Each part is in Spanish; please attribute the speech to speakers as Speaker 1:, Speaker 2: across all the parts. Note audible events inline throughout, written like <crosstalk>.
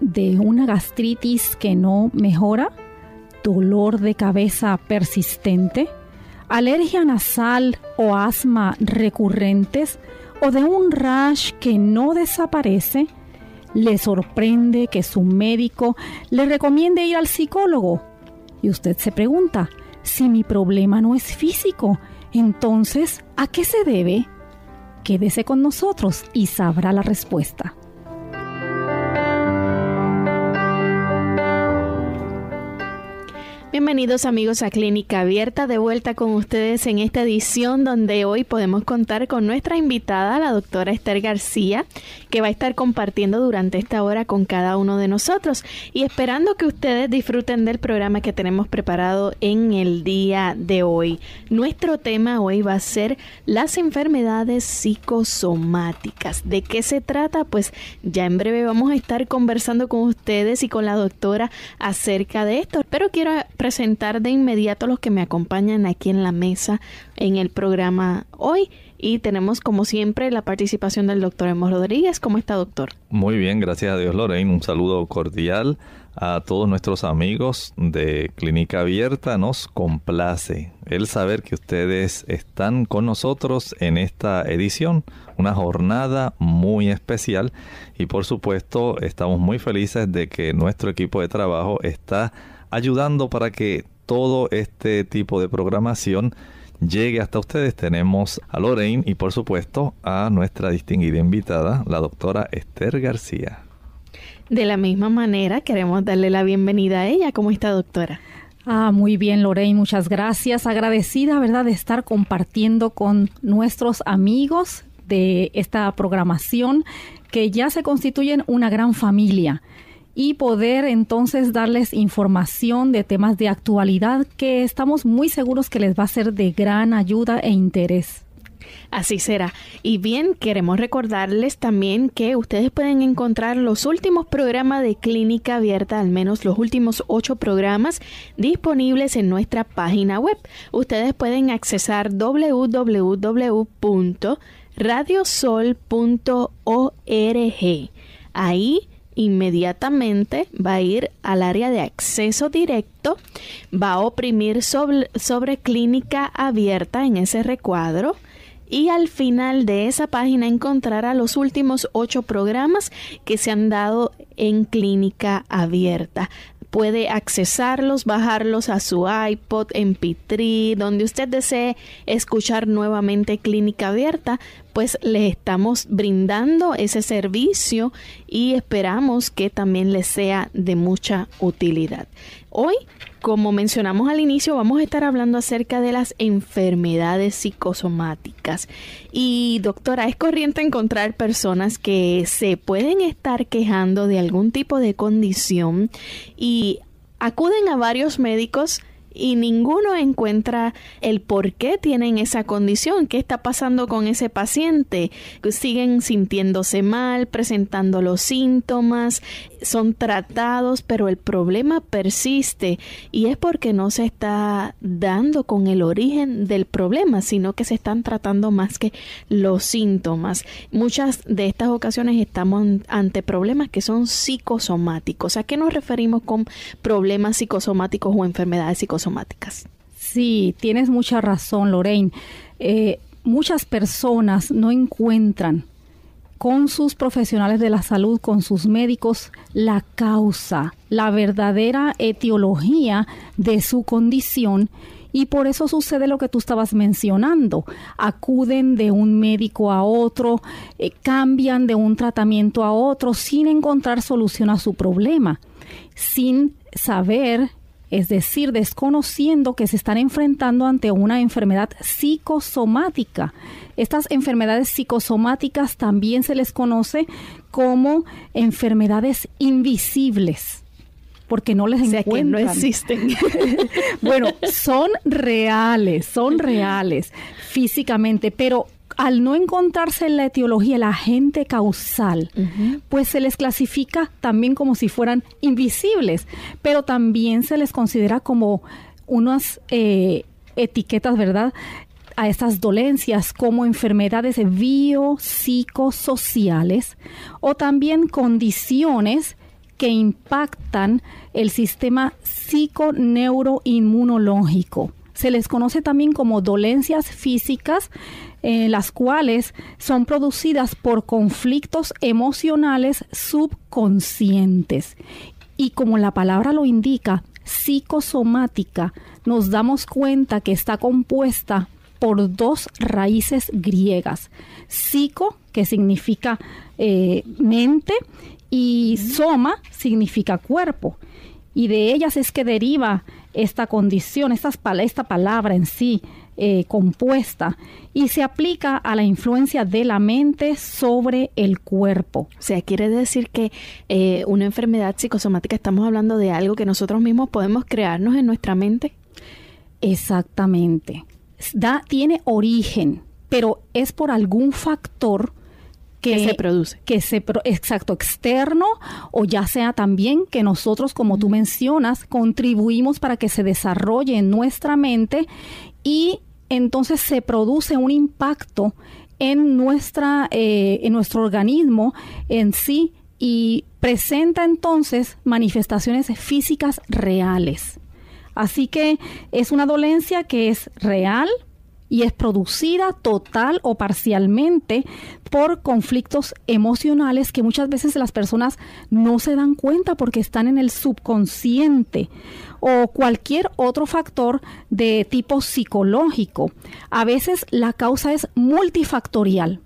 Speaker 1: De una gastritis que no mejora, dolor de cabeza persistente, alergia nasal o asma recurrentes o de un rash que no desaparece, le sorprende que su médico le recomiende ir al psicólogo. Y usted se pregunta, si mi problema no es físico, entonces, ¿a qué se debe? Quédese con nosotros y sabrá la respuesta.
Speaker 2: Bienvenidos amigos a Clínica Abierta, de vuelta con ustedes en esta edición donde hoy podemos contar con nuestra invitada, la doctora Esther García, que va a estar compartiendo durante esta hora con cada uno de nosotros y esperando que ustedes disfruten del programa que tenemos preparado en el día de hoy. Nuestro tema hoy va a ser las enfermedades psicosomáticas. ¿De qué se trata? Pues ya en breve vamos a estar conversando con ustedes y con la doctora acerca de esto, pero quiero presentar de inmediato los que me acompañan aquí en la mesa en el programa hoy. Y tenemos, como siempre, la participación del doctor Emos Rodríguez. ¿Cómo está, doctor?
Speaker 3: Muy bien, gracias a Dios, Lorraine. Un saludo cordial a todos nuestros amigos de Clínica Abierta. Nos complace el saber que ustedes están con nosotros en esta edición, una jornada muy especial. Y por supuesto, estamos muy felices de que nuestro equipo de trabajo está ayudando para que todo este tipo de programación llegue hasta ustedes. Tenemos a Lorraine y por supuesto a nuestra distinguida invitada, la doctora Esther García.
Speaker 2: De la misma manera, queremos darle la bienvenida a ella. ¿Cómo está, doctora?
Speaker 1: Ah, muy bien, Lorraine, muchas gracias. Agradecida, ¿verdad?, de estar compartiendo con nuestros amigos de esta programación que ya se constituyen una gran familia y poder entonces darles información de temas de actualidad que estamos muy seguros que les va a ser de gran ayuda e interés.
Speaker 2: Así será. Y bien, queremos recordarles también que ustedes pueden encontrar los últimos programas de Clínica Abierta, al menos los últimos ocho programas disponibles en nuestra página web. Ustedes pueden accesar www.radiosol.org. Ahí inmediatamente va a ir al área de acceso directo, va a oprimir sobre, sobre clínica abierta en ese recuadro y al final de esa página encontrará los últimos ocho programas que se han dado en clínica abierta puede accesarlos, bajarlos a su iPod, MP3, donde usted desee escuchar nuevamente Clínica Abierta, pues le estamos brindando ese servicio y esperamos que también les sea de mucha utilidad. Hoy, como mencionamos al inicio, vamos a estar hablando acerca de las enfermedades psicosomáticas. Y doctora, es corriente encontrar personas que se pueden estar quejando de algún tipo de condición y acuden a varios médicos y ninguno encuentra el por qué tienen esa condición, qué está pasando con ese paciente. Siguen sintiéndose mal, presentando los síntomas, son tratados, pero el problema persiste y es porque no se está dando con el origen del problema, sino que se están tratando más que los síntomas. Muchas de estas ocasiones estamos ante problemas que son psicosomáticos. ¿A qué nos referimos con problemas psicosomáticos o enfermedades psicosomáticas?
Speaker 1: Sí, tienes mucha razón, Lorraine. Eh, muchas personas no encuentran con sus profesionales de la salud, con sus médicos, la causa, la verdadera etiología de su condición y por eso sucede lo que tú estabas mencionando. Acuden de un médico a otro, eh, cambian de un tratamiento a otro sin encontrar solución a su problema, sin saber es decir, desconociendo que se están enfrentando ante una enfermedad psicosomática. Estas enfermedades psicosomáticas también se les conoce como enfermedades invisibles porque no les
Speaker 2: o Que no existen. <laughs>
Speaker 1: bueno, son reales, son reales físicamente, pero al no encontrarse en la etiología el agente causal, pues se les clasifica también como si fueran invisibles, pero también se les considera como unas eh, etiquetas, ¿verdad? a estas dolencias como enfermedades biopsicosociales o también condiciones que impactan el sistema psiconeuroinmunológico. Se les conoce también como dolencias físicas, eh, las cuales son producidas por conflictos emocionales subconscientes. Y como la palabra lo indica, psicosomática, nos damos cuenta que está compuesta por dos raíces griegas. Psico, que significa eh, mente, y soma significa cuerpo. Y de ellas es que deriva esta condición, esta, esta palabra en sí eh, compuesta, y se aplica a la influencia de la mente sobre el cuerpo.
Speaker 2: O sea, quiere decir que eh, una enfermedad psicosomática, estamos hablando de algo que nosotros mismos podemos crearnos en nuestra mente.
Speaker 1: Exactamente. Da, tiene origen, pero es por algún factor
Speaker 2: que, se produce.
Speaker 1: Que se, exacto, externo o ya sea también que nosotros, como tú mencionas, contribuimos para que se desarrolle en nuestra mente y entonces se produce un impacto en, nuestra, eh, en nuestro organismo en sí y presenta entonces manifestaciones físicas reales. Así que es una dolencia que es real, y es producida total o parcialmente por conflictos emocionales que muchas veces las personas no se dan cuenta porque están en el subconsciente o cualquier otro factor de tipo psicológico. A veces la causa es multifactorial.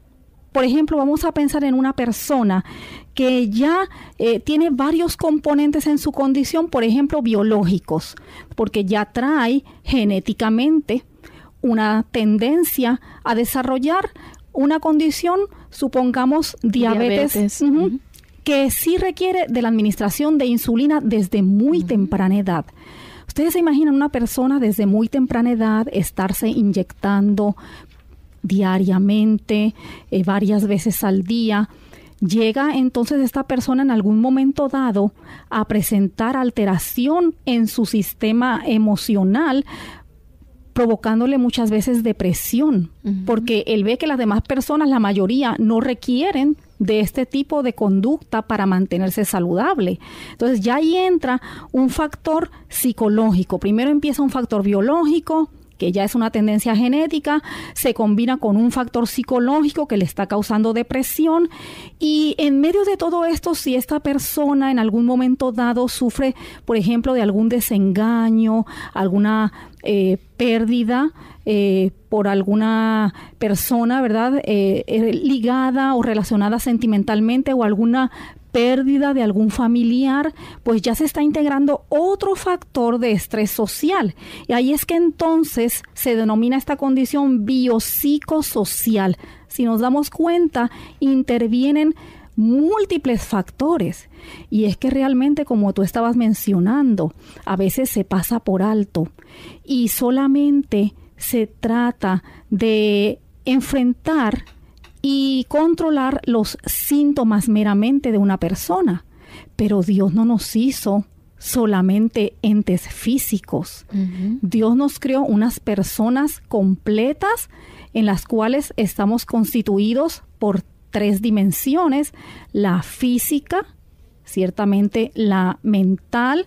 Speaker 1: Por ejemplo, vamos a pensar en una persona que ya eh, tiene varios componentes en su condición, por ejemplo, biológicos, porque ya trae genéticamente una tendencia a desarrollar una condición, supongamos diabetes, que sí requiere de la administración de insulina desde muy temprana edad. Ustedes se imaginan una persona desde muy temprana edad estarse inyectando diariamente, eh, varias veces al día. Llega entonces esta persona en algún momento dado a presentar alteración en su sistema emocional provocándole muchas veces depresión, porque él ve que las demás personas, la mayoría, no requieren de este tipo de conducta para mantenerse saludable. Entonces ya ahí entra un factor psicológico. Primero empieza un factor biológico, que ya es una tendencia genética, se combina con un factor psicológico que le está causando depresión y en medio de todo esto, si esta persona en algún momento dado sufre, por ejemplo, de algún desengaño, alguna eh, pérdida, eh, por alguna persona, ¿verdad? Eh, ligada o relacionada sentimentalmente o alguna pérdida de algún familiar, pues ya se está integrando otro factor de estrés social. Y ahí es que entonces se denomina esta condición biopsicosocial. Si nos damos cuenta, intervienen múltiples factores. Y es que realmente, como tú estabas mencionando, a veces se pasa por alto y solamente se trata de enfrentar y controlar los síntomas meramente de una persona. Pero Dios no nos hizo solamente entes físicos. Dios nos creó unas personas completas en las cuales estamos constituidos por tres dimensiones, la física, ciertamente la mental,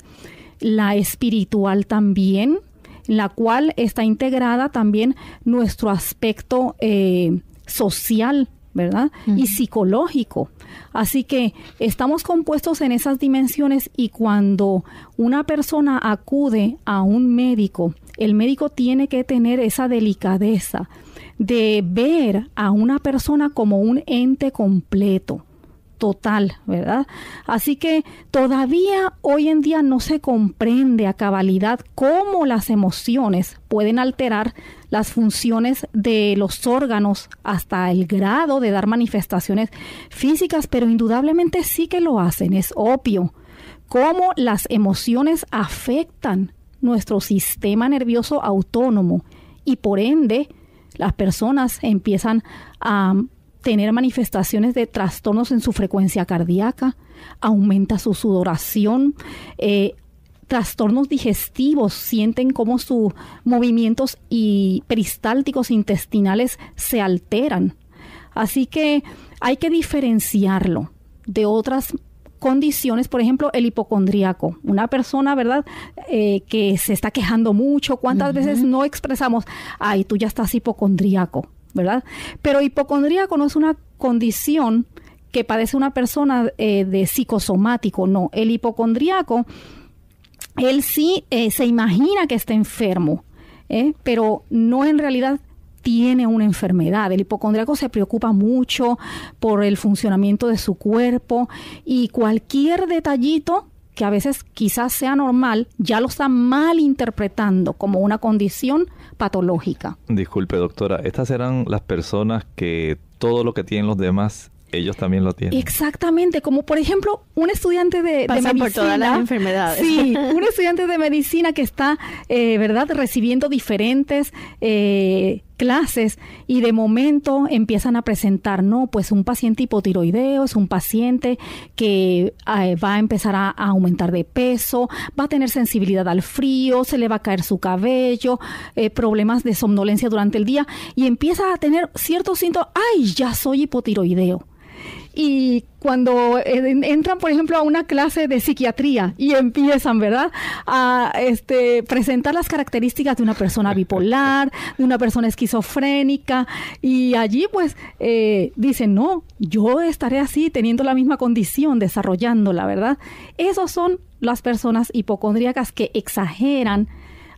Speaker 1: la espiritual también, la cual está integrada también nuestro aspecto eh, social ¿verdad? Y psicológico. Así que estamos compuestos en esas dimensiones y cuando una persona acude a un médico, el médico tiene que tener esa delicadeza de ver a una persona como un ente completo total, ¿verdad? Así que todavía hoy en día no se comprende a cabalidad cómo las emociones pueden alterar las funciones de los órganos hasta el grado de dar manifestaciones físicas, pero indudablemente sí que lo hacen, es obvio cómo las emociones afectan nuestro sistema nervioso autónomo y por ende las personas empiezan a tener manifestaciones de trastornos en su frecuencia cardíaca, aumenta su sudoración, eh, trastornos digestivos, sienten como sus movimientos y peristálticos intestinales se alteran. Así que hay que diferenciarlo de otras condiciones, por ejemplo, el hipocondríaco. Una persona, ¿verdad?, eh, que se está quejando mucho. ¿Cuántas veces no expresamos, ay, tú ya estás hipocondríaco? ¿verdad? Pero hipocondríaco no es una condición que padece una persona eh, de psicosomático, no. El hipocondríaco, él sí eh, se imagina que está enfermo, pero no en realidad tiene una enfermedad. El hipocondríaco se preocupa mucho por el funcionamiento de su cuerpo y cualquier detallito que a veces quizás sea normal, ya lo está mal interpretando como una condición patológica.
Speaker 3: Disculpe, doctora, estas eran las personas que todo lo que tienen los demás ellos también lo tienen.
Speaker 1: Exactamente, como por ejemplo un estudiante de, medicina.
Speaker 2: por todas las enfermedades.
Speaker 1: Sí, <laughs> un estudiante de medicina que está, eh, ¿verdad?, recibiendo diferentes eh, clases y de momento empiezan a presentar, no, pues un paciente hipotiroideo es un paciente que eh, va a empezar a, aumentar de peso, va a tener sensibilidad al frío, se le va a caer su cabello, problemas de somnolencia durante el día y empieza a tener ciertos síntomas, ay, ya soy hipotiroideo y cuando entran, por ejemplo, a una clase de psiquiatría y empiezan, ¿verdad?, a este, presentar las características de una persona bipolar, <laughs> de una persona esquizofrénica, y allí pues eh, dicen, no, yo estaré así, teniendo la misma condición, desarrollándola, ¿verdad? Esos son las personas hipocondríacas que exageran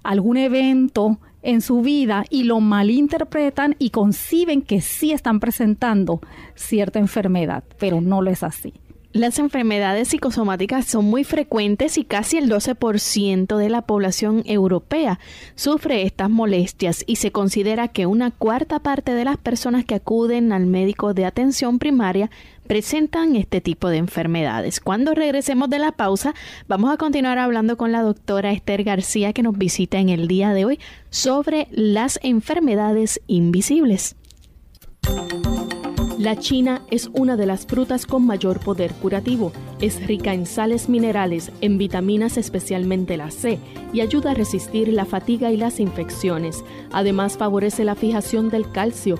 Speaker 1: algún evento en su vida y lo malinterpretan y conciben que sí están presentando cierta enfermedad, pero no lo es así.
Speaker 2: Las enfermedades psicosomáticas son muy frecuentes y casi el 12% de la población europea sufre estas molestias y se considera que una cuarta parte de las personas que acuden al médico de atención primaria presentan este tipo de enfermedades. Cuando regresemos de la pausa, vamos a continuar hablando con la doctora Esther García que nos visita en el día de hoy sobre las enfermedades invisibles. La china es una de las frutas con mayor poder curativo. Es rica en sales minerales, en vitaminas especialmente la C, y ayuda a resistir la fatiga y las infecciones. Además favorece la fijación del calcio,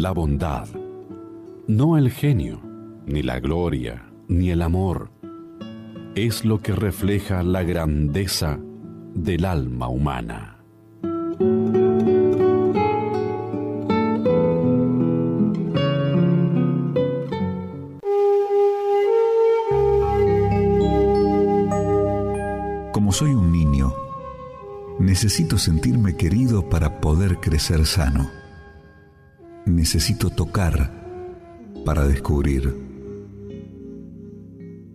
Speaker 4: La bondad, no el genio, ni la gloria, ni el amor, es lo que refleja la grandeza del alma humana.
Speaker 5: soy un niño, necesito sentirme querido para poder crecer sano. Necesito tocar para descubrir.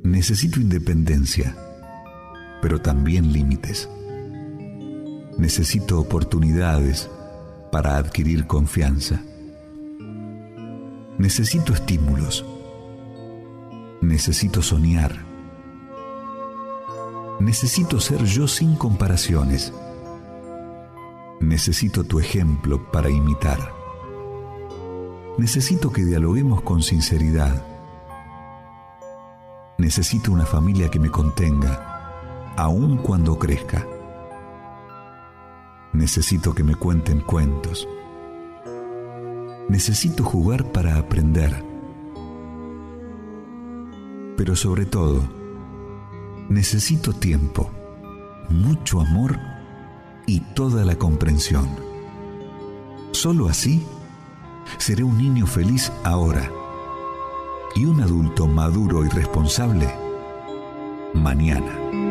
Speaker 5: Necesito independencia, pero también límites. Necesito oportunidades para adquirir confianza. Necesito estímulos. Necesito soñar Necesito ser yo sin comparaciones. Necesito tu ejemplo para imitar. Necesito que dialoguemos con sinceridad. Necesito una familia que me contenga, aun cuando crezca. Necesito que me cuenten cuentos. Necesito jugar para aprender. Pero sobre todo, necesito tiempo, mucho amor y toda la comprensión. Solo así seré un niño feliz ahora y un adulto maduro y responsable mañana.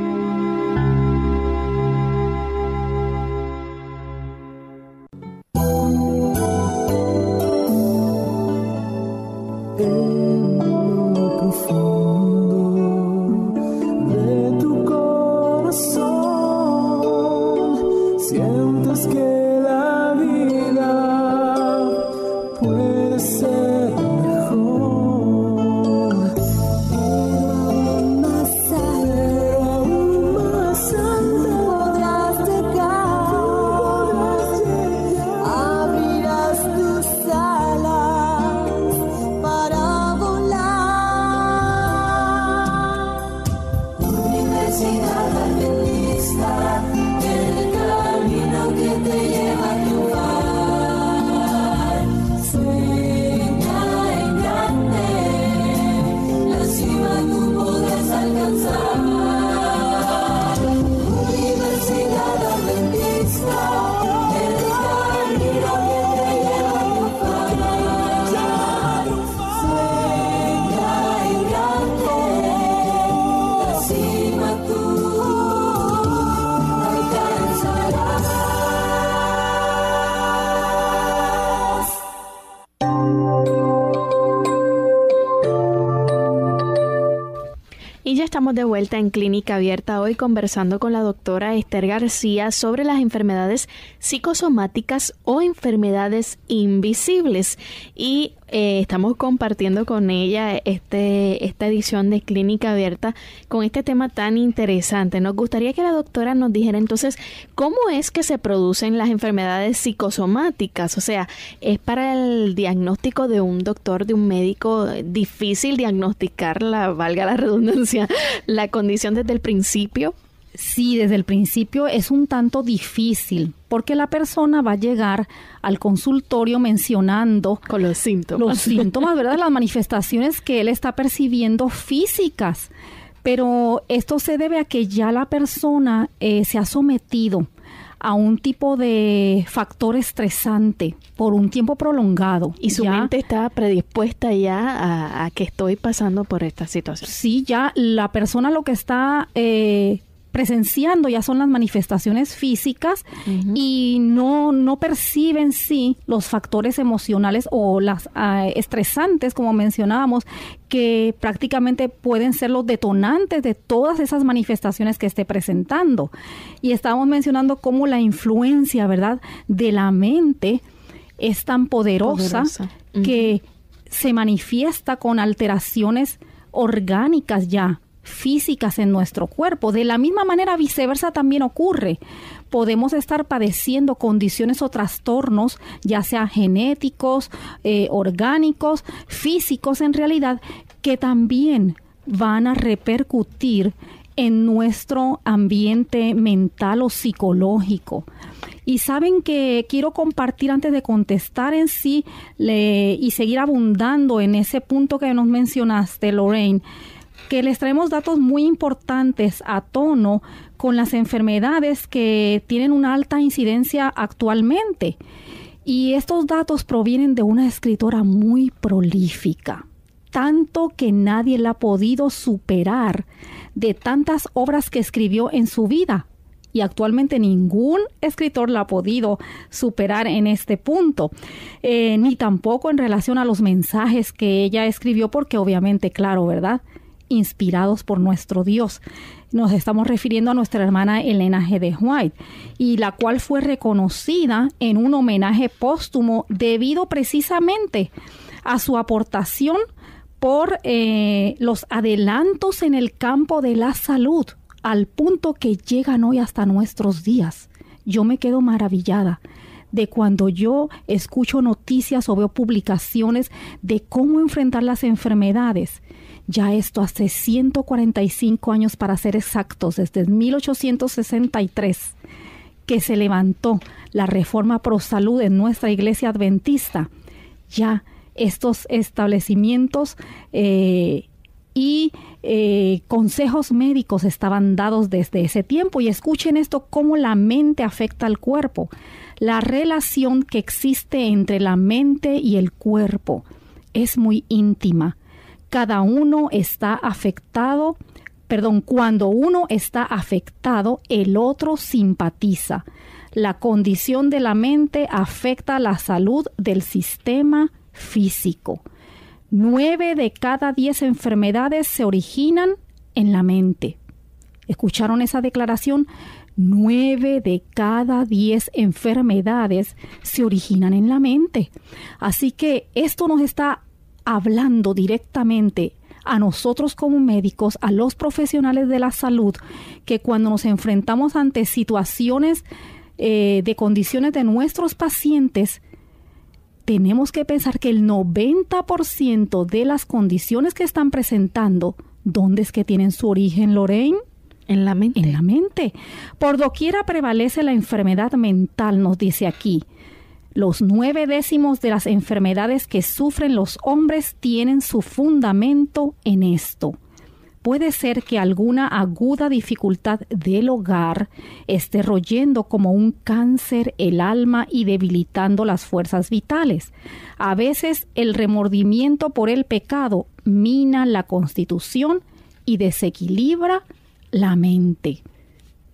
Speaker 2: De vuelta en Clínica Abierta hoy conversando con la doctora Esther García sobre las enfermedades psicosomáticas o enfermedades invisibles. Y eh, estamos compartiendo con ella este, esta edición de Clínica Abierta con este tema tan interesante. Nos gustaría que la doctora nos dijera entonces cómo es que se producen las enfermedades psicosomáticas. O sea, ¿es para el diagnóstico de un doctor, de un médico, difícil diagnosticar, la, valga la redundancia, <laughs> la condición desde el principio?
Speaker 1: Sí, desde el principio es un tanto difícil porque la persona va a llegar al consultorio mencionando
Speaker 2: con los síntomas.
Speaker 1: Los síntomas, ¿verdad? Las manifestaciones que él está percibiendo físicas. Pero esto se debe a que ya la persona eh, se ha sometido a un tipo de factor estresante por un tiempo prolongado.
Speaker 2: Y su mente está predispuesta ya a, que estoy pasando por esta situación.
Speaker 1: Sí, ya la persona lo que está eh, presenciando ya son las manifestaciones físicas y no, no perciben sí los factores emocionales o las ah, estresantes, como mencionábamos, que prácticamente pueden ser los detonantes de todas esas manifestaciones que esté presentando. Y estábamos mencionando cómo la influencia, ¿verdad?, de la mente es tan poderosa, que se manifiesta con alteraciones orgánicas ya físicas en nuestro cuerpo. De la misma manera, viceversa también ocurre. Podemos estar padeciendo condiciones o trastornos, ya sea genéticos, eh, orgánicos, físicos en realidad, que también van a repercutir en nuestro ambiente mental o psicológico. Y saben que quiero compartir antes de contestar en sí y seguir abundando en ese punto que nos mencionaste, Lorraine que les traemos datos muy importantes a tono con las enfermedades que tienen una alta incidencia actualmente. Y estos datos provienen de una escritora muy prolífica, tanto que nadie la ha podido superar de tantas obras que escribió en su vida. Y actualmente ningún escritor la ha podido superar en este punto, eh, ni tampoco en relación a los mensajes que ella escribió, porque obviamente, claro, ¿verdad? Inspirados por nuestro Dios. Nos estamos refiriendo a nuestra hermana Elena G. de White, y la cual fue reconocida en un homenaje póstumo debido precisamente a su aportación por eh, los adelantos en el campo de la salud, al punto que llegan hoy hasta nuestros días. Yo me quedo maravillada de cuando yo escucho noticias o veo publicaciones de cómo enfrentar las enfermedades. Ya esto hace 145 años para ser exactos, desde 1863, que se levantó la reforma pro salud en nuestra iglesia adventista. Ya estos establecimientos eh, y eh, consejos médicos estaban dados desde ese tiempo. Y escuchen esto, cómo la mente afecta al cuerpo. La relación que existe entre la mente y el cuerpo es muy íntima. Cada uno está afectado, perdón, cuando uno está afectado, el otro simpatiza. La condición de la mente afecta la salud del sistema físico. Nueve de cada diez enfermedades se originan en la mente. ¿Escucharon esa declaración? Nueve de cada diez enfermedades se originan en la mente. Así que esto nos está hablando directamente a nosotros como médicos, a los profesionales de la salud, que cuando nos enfrentamos ante situaciones eh, de condiciones de nuestros pacientes, tenemos que pensar que el 90% de las condiciones que están presentando, ¿dónde es que tienen su origen, Lorraine?
Speaker 2: En la mente.
Speaker 1: En la mente. Por doquiera prevalece la enfermedad mental, nos dice aquí. Los nueve décimos de las enfermedades que sufren los hombres tienen su fundamento en esto puede ser que alguna aguda dificultad del hogar esté royendo como un cáncer el alma y debilitando las fuerzas vitales. A veces el remordimiento por el pecado mina la constitución y desequilibra la mente.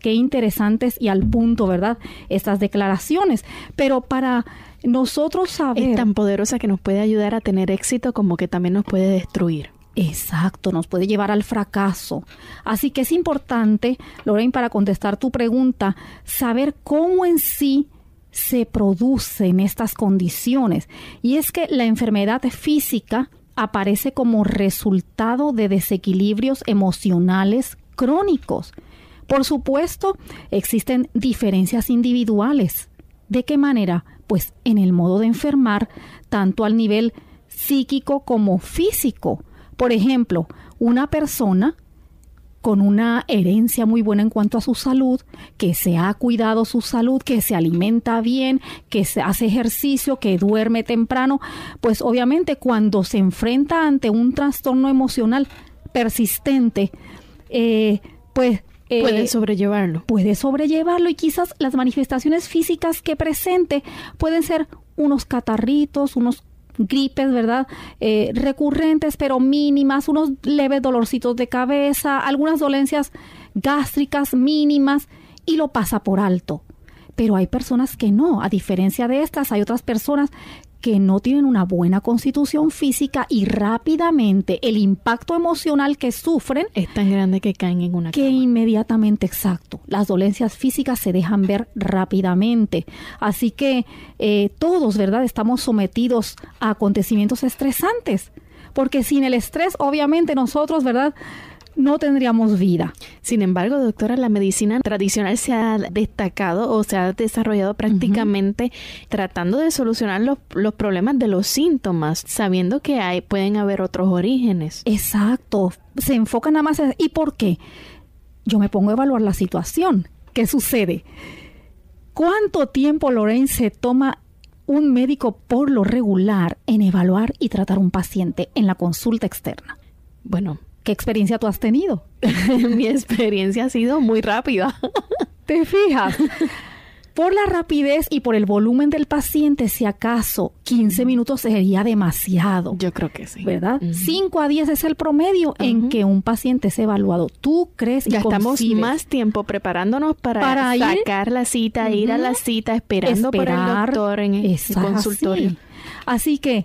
Speaker 1: Qué interesantes y al punto, ¿verdad? Estas declaraciones. Pero para nosotros saber...
Speaker 2: Es tan poderosa que nos puede ayudar a tener éxito como que también nos puede destruir.
Speaker 1: Exacto, nos puede llevar al fracaso. Así que es importante, Lorraine, para contestar tu pregunta, saber cómo en sí se producen estas condiciones. Y es que la enfermedad física aparece como resultado de desequilibrios emocionales crónicos. Por supuesto, existen diferencias individuales. ¿De qué manera? Pues en el modo de enfermar, tanto al nivel psíquico como físico. Por ejemplo, una persona con una herencia muy buena en cuanto a su salud, que se ha cuidado su salud, que se alimenta bien, que se hace ejercicio, que duerme temprano, pues obviamente cuando se enfrenta ante un trastorno emocional persistente, eh, pues
Speaker 2: eh, puede sobrellevarlo.
Speaker 1: Puede sobrellevarlo y quizás las manifestaciones físicas que presente pueden ser unos catarritos, unos gripes, ¿verdad? Eh, recurrentes pero mínimas, unos leves dolorcitos de cabeza, algunas dolencias gástricas mínimas y lo pasa por alto. Pero hay personas que no, a diferencia de estas, hay otras personas que no tienen una buena constitución física y rápidamente el impacto emocional que sufren
Speaker 2: es tan grande que caen en una
Speaker 1: que inmediatamente exacto las dolencias físicas se dejan ver rápidamente. Así que eh, todos verdad estamos sometidos a acontecimientos estresantes porque sin el estrés obviamente nosotros verdad no tendríamos vida.
Speaker 2: Sin embargo, doctora, la medicina tradicional se ha destacado o se ha desarrollado prácticamente tratando de solucionar los, los, problemas de los síntomas, sabiendo que hay, pueden haber otros orígenes.
Speaker 1: Exacto. Se enfocan nada más en... ¿Y por qué? Yo me pongo a evaluar la situación. ¿Qué sucede? ¿Cuánto tiempo, Lorraine, se toma un médico por lo regular en evaluar y tratar un paciente en la consulta externa?
Speaker 2: Bueno,
Speaker 1: ¿Qué experiencia tú has tenido? <laughs>
Speaker 2: Mi experiencia ha sido muy rápida. <laughs>
Speaker 1: ¿Te fijas? Por la rapidez y por el volumen del paciente, si acaso 15 minutos sería demasiado.
Speaker 2: Yo creo que sí.
Speaker 1: ¿Verdad? 5 a 10 es el promedio en que un paciente es evaluado. ¿Tú crees
Speaker 2: y Gastamos más tiempo preparándonos para, sacar la cita, ir a la cita, esperando por el doctor en el consultorio.
Speaker 1: Así que,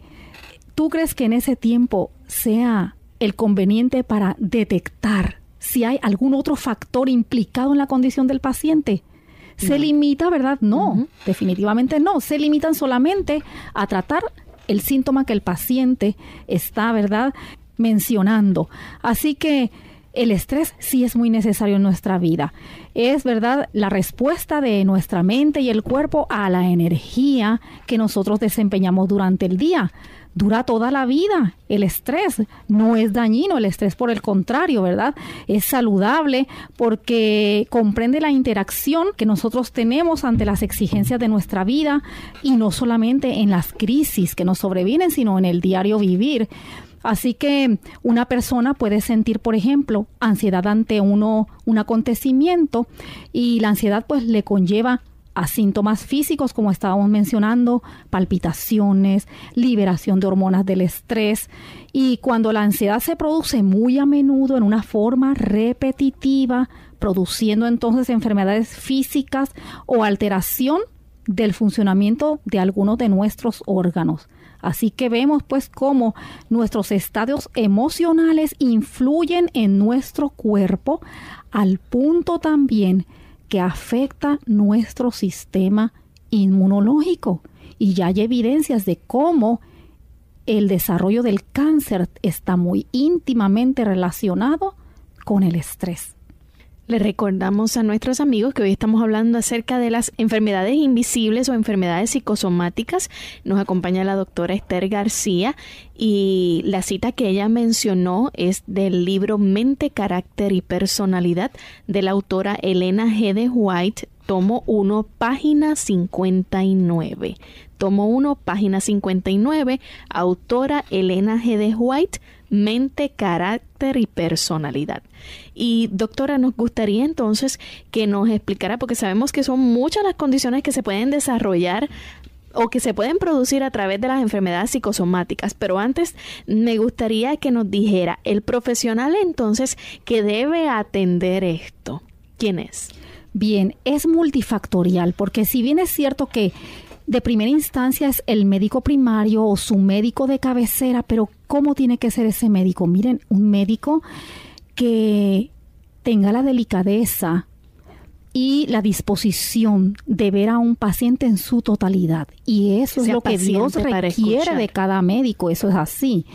Speaker 1: ¿tú crees que en ese tiempo sea el conveniente para detectar si hay algún otro factor implicado en la condición del paciente. ¿Se limita, verdad? No, definitivamente no. Se limitan solamente a tratar el síntoma que el paciente está, ¿verdad?, mencionando. Así que el estrés sí es muy necesario en nuestra vida. Es verdad la respuesta de nuestra mente y el cuerpo a la energía que nosotros desempeñamos durante el día. Dura toda la vida. El estrés no es dañino, el estrés por el contrario, ¿verdad? Es saludable porque comprende la interacción que nosotros tenemos ante las exigencias de nuestra vida y no solamente en las crisis que nos sobrevienen, sino en el diario vivir. Así que una persona puede sentir, por ejemplo, ansiedad ante uno, un acontecimiento y la ansiedad pues le conlleva a síntomas físicos como estábamos mencionando, palpitaciones, liberación de hormonas del estrés y cuando la ansiedad se produce muy a menudo en una forma repetitiva, produciendo entonces enfermedades físicas o alteración del funcionamiento de algunos de nuestros órganos. Así que vemos pues cómo nuestros estados emocionales influyen en nuestro cuerpo al punto también que afecta nuestro sistema inmunológico. Y ya hay evidencias de cómo el desarrollo del cáncer está muy íntimamente relacionado con el estrés.
Speaker 2: Le recordamos a nuestros amigos que hoy estamos hablando acerca de las enfermedades invisibles o enfermedades psicosomáticas. Nos acompaña la doctora Esther García y la cita que ella mencionó es del libro Mente, Carácter y Personalidad de la autora Elena G. de White, tomo 1, página 59. Tomo 1, página 59, autora Elena G. de White, mente, carácter y personalidad. Y doctora, nos gustaría entonces que nos explicara, porque sabemos que son muchas las condiciones que se pueden desarrollar o que se pueden producir a través de las enfermedades psicosomáticas. Pero antes me gustaría que nos dijera el profesional entonces que debe atender esto. ¿Quién es?
Speaker 1: Bien, es multifactorial, porque si bien es cierto que de primera instancia es el médico primario o su médico de cabecera, pero ¿cómo tiene que ser ese médico? Miren, un médico que tenga la delicadeza y la disposición de ver a un paciente en su totalidad. Y eso es lo que Dios requiere de cada médico, eso es así.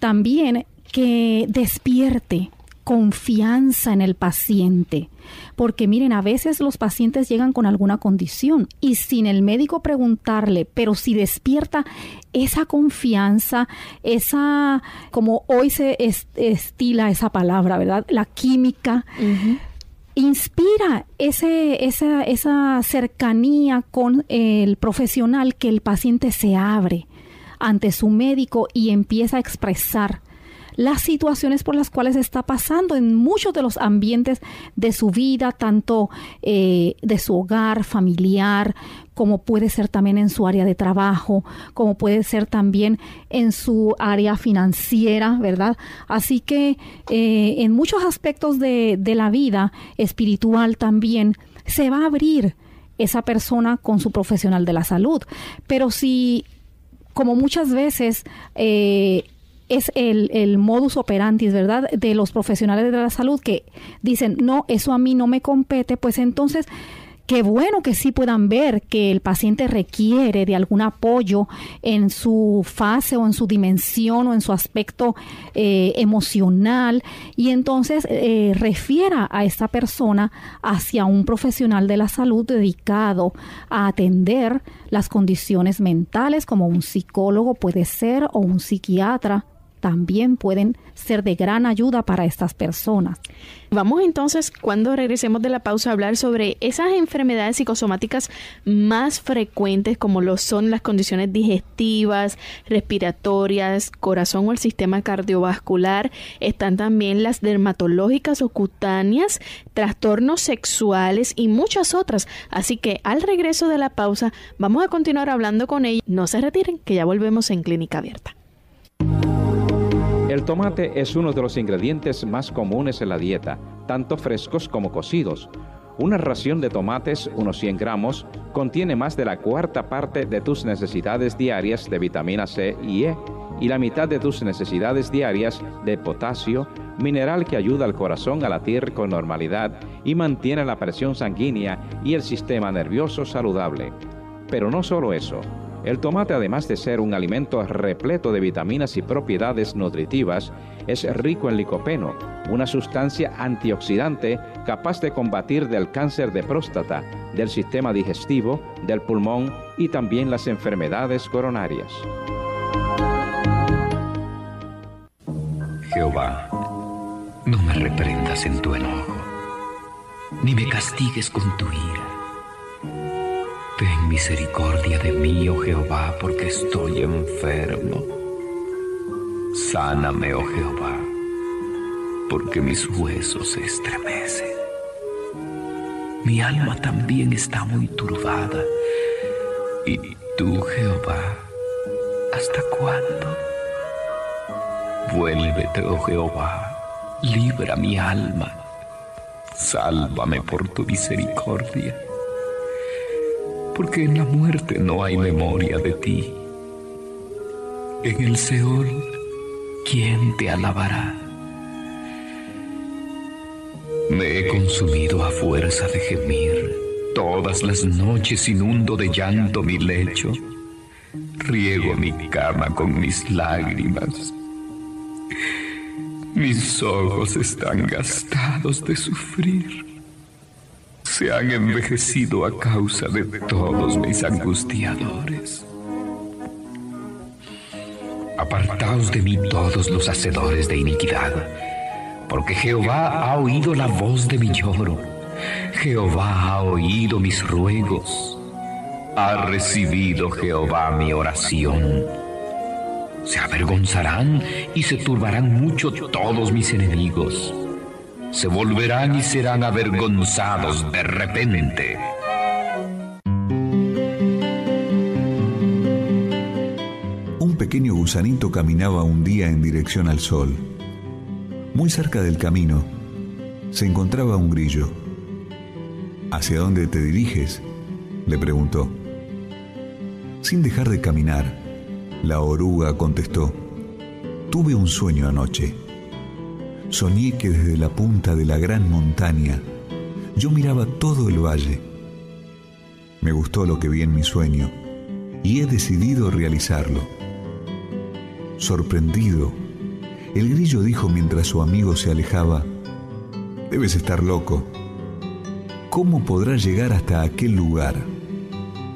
Speaker 1: También que despierte confianza en el paciente. Porque miren, a veces los pacientes llegan con alguna condición y sin el médico preguntarle, pero si despierta esa confianza, esa, como hoy se estila esa palabra, ¿verdad? La química. Inspira ese, esa, esa cercanía con el profesional que el paciente se abre ante su médico y empieza a expresar las situaciones por las cuales está pasando en muchos de los ambientes de su vida, tanto eh, de su hogar familiar, como puede ser también en su área de trabajo, como puede ser también en su área financiera, ¿verdad? Así que eh, en muchos aspectos de, la vida espiritual también se va a abrir esa persona con su profesional de la salud. Pero si, como muchas veces, eh, es el, el, modus operandi, ¿verdad?, de los profesionales de la salud que dicen, no, eso a mí no me compete, pues entonces qué bueno que sí puedan ver que el paciente requiere de algún apoyo en su fase o en su dimensión o en su aspecto eh, emocional y entonces eh, refiera a esta persona hacia un profesional de la salud dedicado a atender las condiciones mentales como un psicólogo puede ser o un psiquiatra también pueden ser de gran ayuda para estas personas.
Speaker 2: Vamos entonces, cuando regresemos de la pausa, a hablar sobre esas enfermedades psicosomáticas más frecuentes, como lo son las condiciones digestivas, respiratorias, corazón o el sistema cardiovascular. Están también las dermatológicas o cutáneas, trastornos sexuales y muchas otras. Así que al regreso de la pausa, vamos a continuar hablando con ellos. No se retiren, que ya volvemos en Clínica Abierta.
Speaker 6: El tomate es uno de los ingredientes más comunes en la dieta, tanto frescos como cocidos. Una ración de tomates, unos 100 gramos, contiene más de la cuarta parte de tus necesidades diarias de vitamina C y E y la mitad de tus necesidades diarias de potasio, mineral que ayuda al corazón a latir con normalidad y mantiene la presión sanguínea y el sistema nervioso saludable. Pero no solo eso, El tomate, además de ser un alimento repleto de vitaminas y propiedades nutritivas, es rico en licopeno, una sustancia antioxidante capaz de combatir del cáncer de próstata, del sistema digestivo, del pulmón y también las enfermedades coronarias.
Speaker 7: Jehová, no me reprendas en tu enojo, ni me castigues con tu ira Ten misericordia de mí, oh Jehová, porque estoy enfermo. Sáname, oh Jehová, porque mis huesos se estremecen. Mi alma también está muy turbada. Y tú, Jehová, ¿hasta cuándo? Vuélvete, oh Jehová, libra mi alma. Sálvame por tu misericordia porque en la muerte no hay memoria de ti. En el Seol, ¿quién te alabará? Me he consumido a fuerza de gemir. Todas las noches inundo de llanto mi lecho. Riego mi cama con mis lágrimas. Mis ojos están gastados de sufrir se han envejecido a causa de todos mis angustiadores. Apartaos de mí todos los hacedores de iniquidad, porque Jehová ha oído la voz de mi lloro, Jehová ha oído mis ruegos, ha recibido Jehová mi oración. Se avergonzarán y se turbarán mucho todos mis enemigos se volverán y serán avergonzados de repente.
Speaker 5: Un pequeño gusanito caminaba un día en dirección al sol. Muy cerca del camino se encontraba un grillo. ¿Hacia dónde te diriges? le preguntó. Sin dejar de caminar, la oruga contestó, tuve un sueño anoche soñé que desde la punta de la gran montaña yo miraba todo el valle. Me gustó lo que vi en mi sueño y he decidido realizarlo. Sorprendido, el grillo dijo mientras su amigo se alejaba, debes estar loco. ¿Cómo podrás llegar hasta aquel lugar?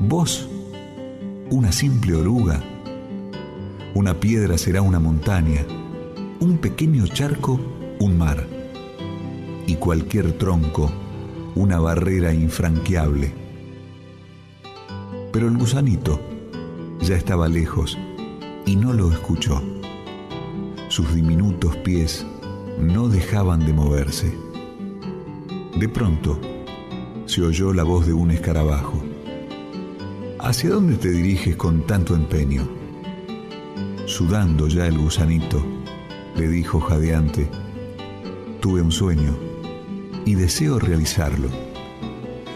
Speaker 5: Vos, una simple oruga. Una piedra será una montaña, un pequeño charco un mar y cualquier tronco una barrera infranqueable. Pero el gusanito ya estaba lejos y no lo escuchó. Sus diminutos pies no dejaban de moverse. De pronto se oyó la voz de un escarabajo. ¿Hacia dónde te diriges con tanto empeño? Sudando ya el gusanito, le dijo jadeante, tuve un sueño y deseo realizarlo.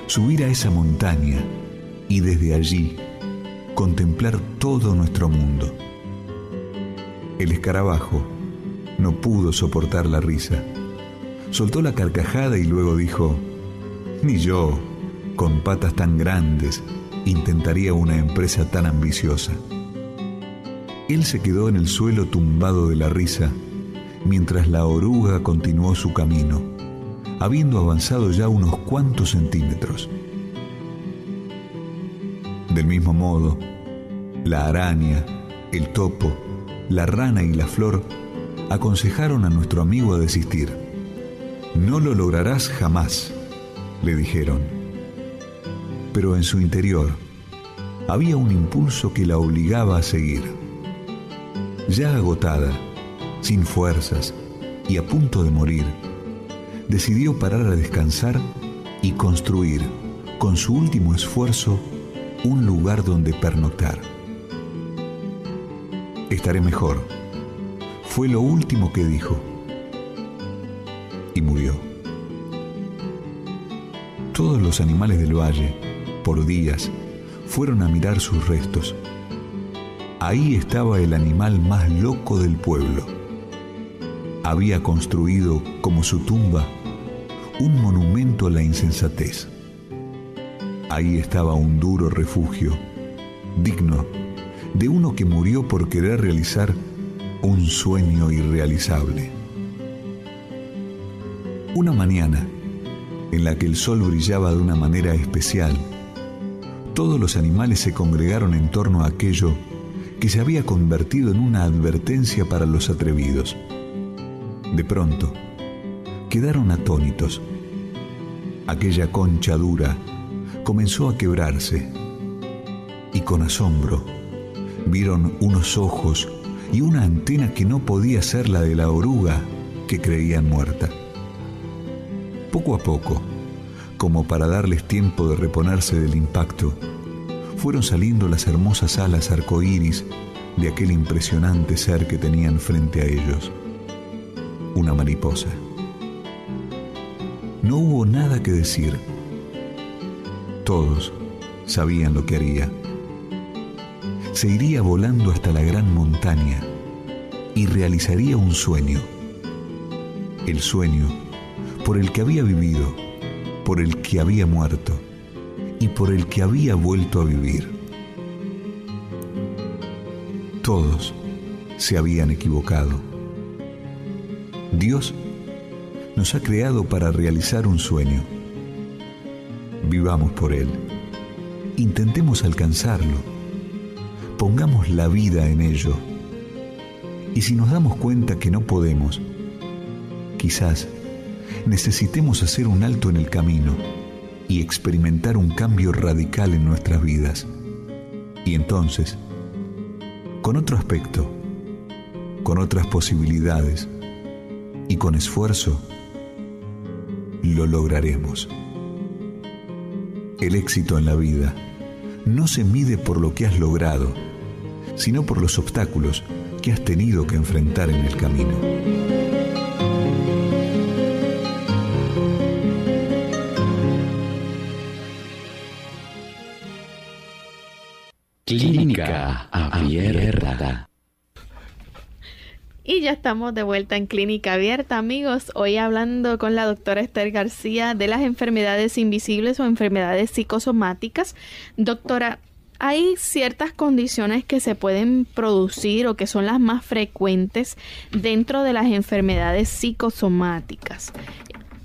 Speaker 5: Subir a esa montaña y desde allí contemplar todo nuestro mundo. El escarabajo no pudo soportar la risa. Soltó la carcajada y luego dijo, ni yo, con patas tan grandes, intentaría una empresa tan ambiciosa. Él se quedó en el suelo tumbado de la risa mientras la oruga continuó su camino, habiendo avanzado ya unos cuantos centímetros. Del mismo modo, la araña, el topo, la rana y la flor aconsejaron a nuestro amigo a desistir. No lo lograrás jamás, le dijeron. Pero en su interior había un impulso que la obligaba a seguir. Ya agotada, sin fuerzas y a punto de morir, decidió parar a descansar y construir, con su último esfuerzo, un lugar donde pernoctar. Estaré mejor, fue lo último que dijo, y murió. Todos los animales del valle, por días, fueron a mirar sus restos. Ahí estaba el animal más loco del pueblo había construido como su tumba un monumento a la insensatez. Ahí estaba un duro refugio digno de uno que murió por querer realizar un sueño irrealizable. Una mañana, en la que el sol brillaba de una manera especial, todos los animales se congregaron en torno a aquello que se había convertido en una advertencia para los atrevidos. De pronto, quedaron atónitos. Aquella concha dura comenzó a quebrarse y con asombro vieron unos ojos y una antena que no podía ser la de la oruga que creían muerta. Poco a poco, como para darles tiempo de reponerse del impacto, fueron saliendo las hermosas alas arcoíris de aquel impresionante ser que tenían frente a ellos, una mariposa. No hubo nada que decir. Todos sabían lo que haría. Se iría volando hasta la gran montaña y realizaría un sueño. El sueño por el que había vivido, por el que había muerto y por el que había vuelto a vivir. Todos se habían equivocado. Dios nos ha creado para realizar un sueño. Vivamos por él. Intentemos alcanzarlo. Pongamos la vida en ello. Y si nos damos cuenta que no podemos, quizás necesitemos hacer un alto en el camino y experimentar un cambio radical en nuestras vidas. Y entonces, con otro aspecto, con otras posibilidades y con esfuerzo, lo lograremos. El éxito en la vida no se mide por lo que has logrado, sino por los obstáculos que has tenido que enfrentar en el camino.
Speaker 8: Clínica Abierta.
Speaker 2: Y ya estamos de vuelta en Clínica Abierta, amigos. Hoy hablando con la doctora Esther García de las enfermedades invisibles o enfermedades psicosomáticas. Doctora, hay ciertas condiciones que se pueden producir o que son las más frecuentes dentro de las enfermedades psicosomáticas.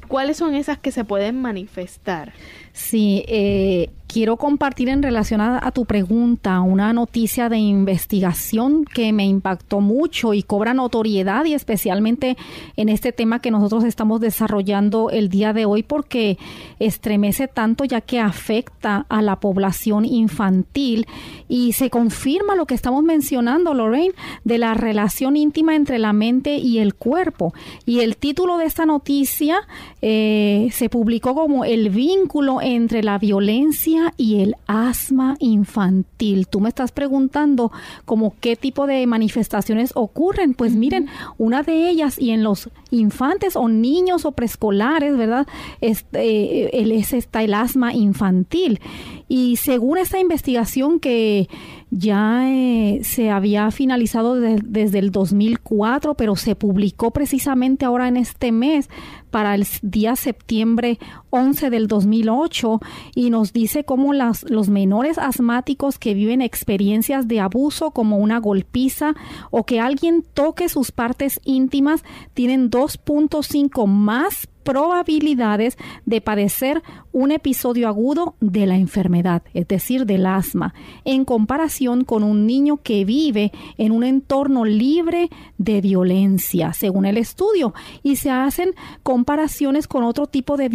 Speaker 2: ¿Cuáles son esas que se pueden manifestar?
Speaker 1: Sí, eh, quiero compartir en relación a, tu pregunta una noticia de investigación que me impactó mucho y cobra notoriedad y especialmente en este tema que nosotros estamos desarrollando el día de hoy porque estremece tanto ya que afecta a la población infantil y se confirma lo que estamos mencionando, Lorraine, de la relación íntima entre la mente y el cuerpo. Y el título de esta noticia eh, se publicó como el vínculo entre la violencia y el asma infantil. Tú me estás preguntando como qué tipo de manifestaciones ocurren. Pues miren, una de ellas y en los infantes o niños o preescolares, ¿verdad? Este, el, es está el asma infantil. Y según esta investigación que ya eh, se había finalizado desde el 2004, pero se publicó precisamente ahora en este mes para el día septiembre 11 del 2008 y nos dice cómo las, los menores asmáticos que viven experiencias de abuso como una golpiza o que alguien toque sus partes íntimas tienen 2.5 más probabilidades de padecer un episodio agudo de la enfermedad, es decir, del asma, en comparación con un niño que vive en un entorno libre de violencia, según el estudio, y se hacen comparaciones con otro tipo de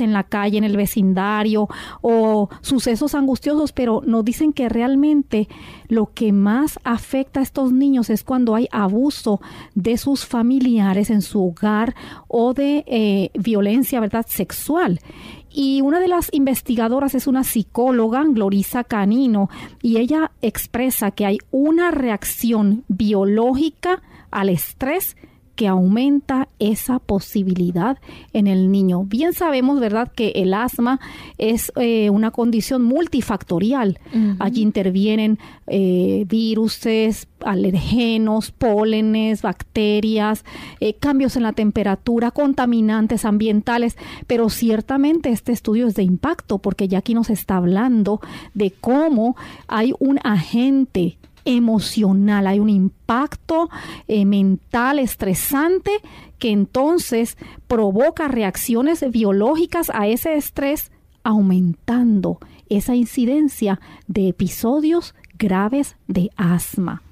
Speaker 1: en la calle, en el vecindario o sucesos angustiosos, pero nos dicen que realmente lo que más afecta a estos niños es cuando hay abuso de sus familiares en su hogar o de eh, violencia, ¿verdad?, sexual. Y una de las investigadoras es una psicóloga, Glorisa Canino, y ella expresa que hay una reacción biológica al estrés que aumenta esa posibilidad en el niño. Bien sabemos, ¿verdad?, que el asma es eh, una condición multifactorial. Allí intervienen eh, viruses, alergenos, pólenes, bacterias, eh, cambios en la temperatura, contaminantes ambientales, pero ciertamente este estudio es de impacto porque ya aquí nos está hablando de cómo hay un agente emocional, hay un impacto eh, mental estresante que entonces provoca reacciones biológicas a ese estrés aumentando esa incidencia de episodios graves de asma.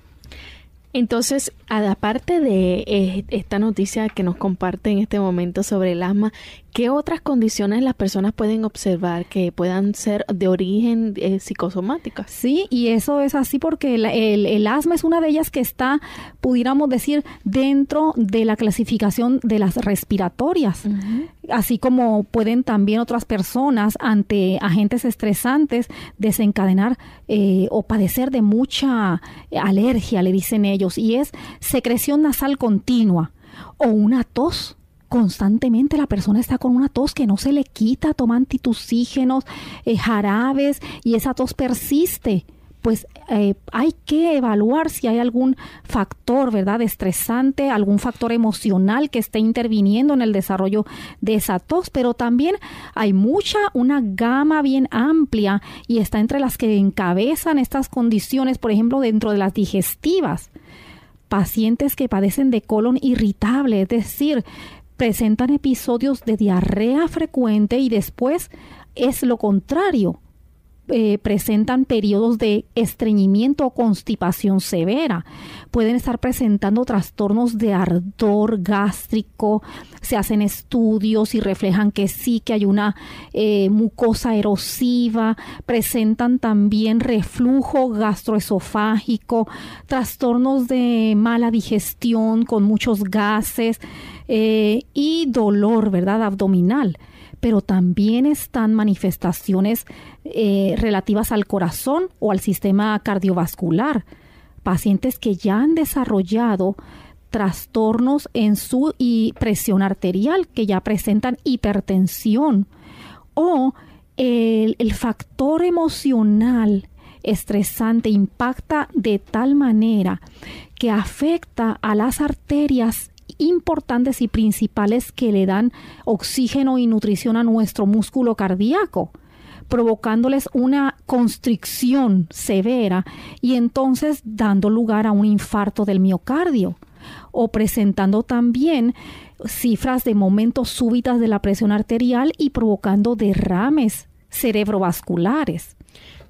Speaker 2: Entonces, aparte de eh, esta noticia que nos comparte en este momento sobre el asma, ¿qué otras condiciones las personas pueden observar que puedan ser de origen eh, psicosomática?
Speaker 1: Sí, y eso es así porque el, asma es una de ellas que está, pudiéramos decir, dentro de la clasificación de las respiratorias. Así como pueden también otras personas ante agentes estresantes desencadenar eh, o padecer de mucha alergia, le dicen ellos, y es secreción nasal continua o una tos constantemente la persona está con una tos que no se le quita, toma antitusígenos, eh, jarabes y esa tos persiste pues eh, hay que evaluar si hay algún factor, ¿verdad?, estresante, algún factor emocional que esté interviniendo en el desarrollo de esa tos, pero también hay mucha, una gama bien amplia y está entre las que encabezan estas condiciones, por ejemplo, dentro de las digestivas. Pacientes que padecen de colon irritable, es decir, presentan episodios de diarrea frecuente y después es lo contrario, eh, presentan periodos de estreñimiento o constipación severa. Pueden estar presentando trastornos de ardor gástrico. Se hacen estudios y reflejan que sí, que hay una eh, mucosa erosiva. Presentan también reflujo gastroesofágico, trastornos de mala digestión con muchos gases eh, y dolor, ¿verdad? Abdominal pero también están manifestaciones eh, relativas al corazón o al sistema cardiovascular. Pacientes que ya han desarrollado trastornos en su presión arterial, que ya presentan hipertensión, o el factor emocional estresante impacta de tal manera que afecta a las arterias importantes y principales que le dan oxígeno y nutrición a nuestro músculo cardíaco provocándoles una constricción severa y entonces dando lugar a un infarto del miocardio o presentando también cifras de momentos súbitas de la presión arterial y provocando derrames cerebrovasculares.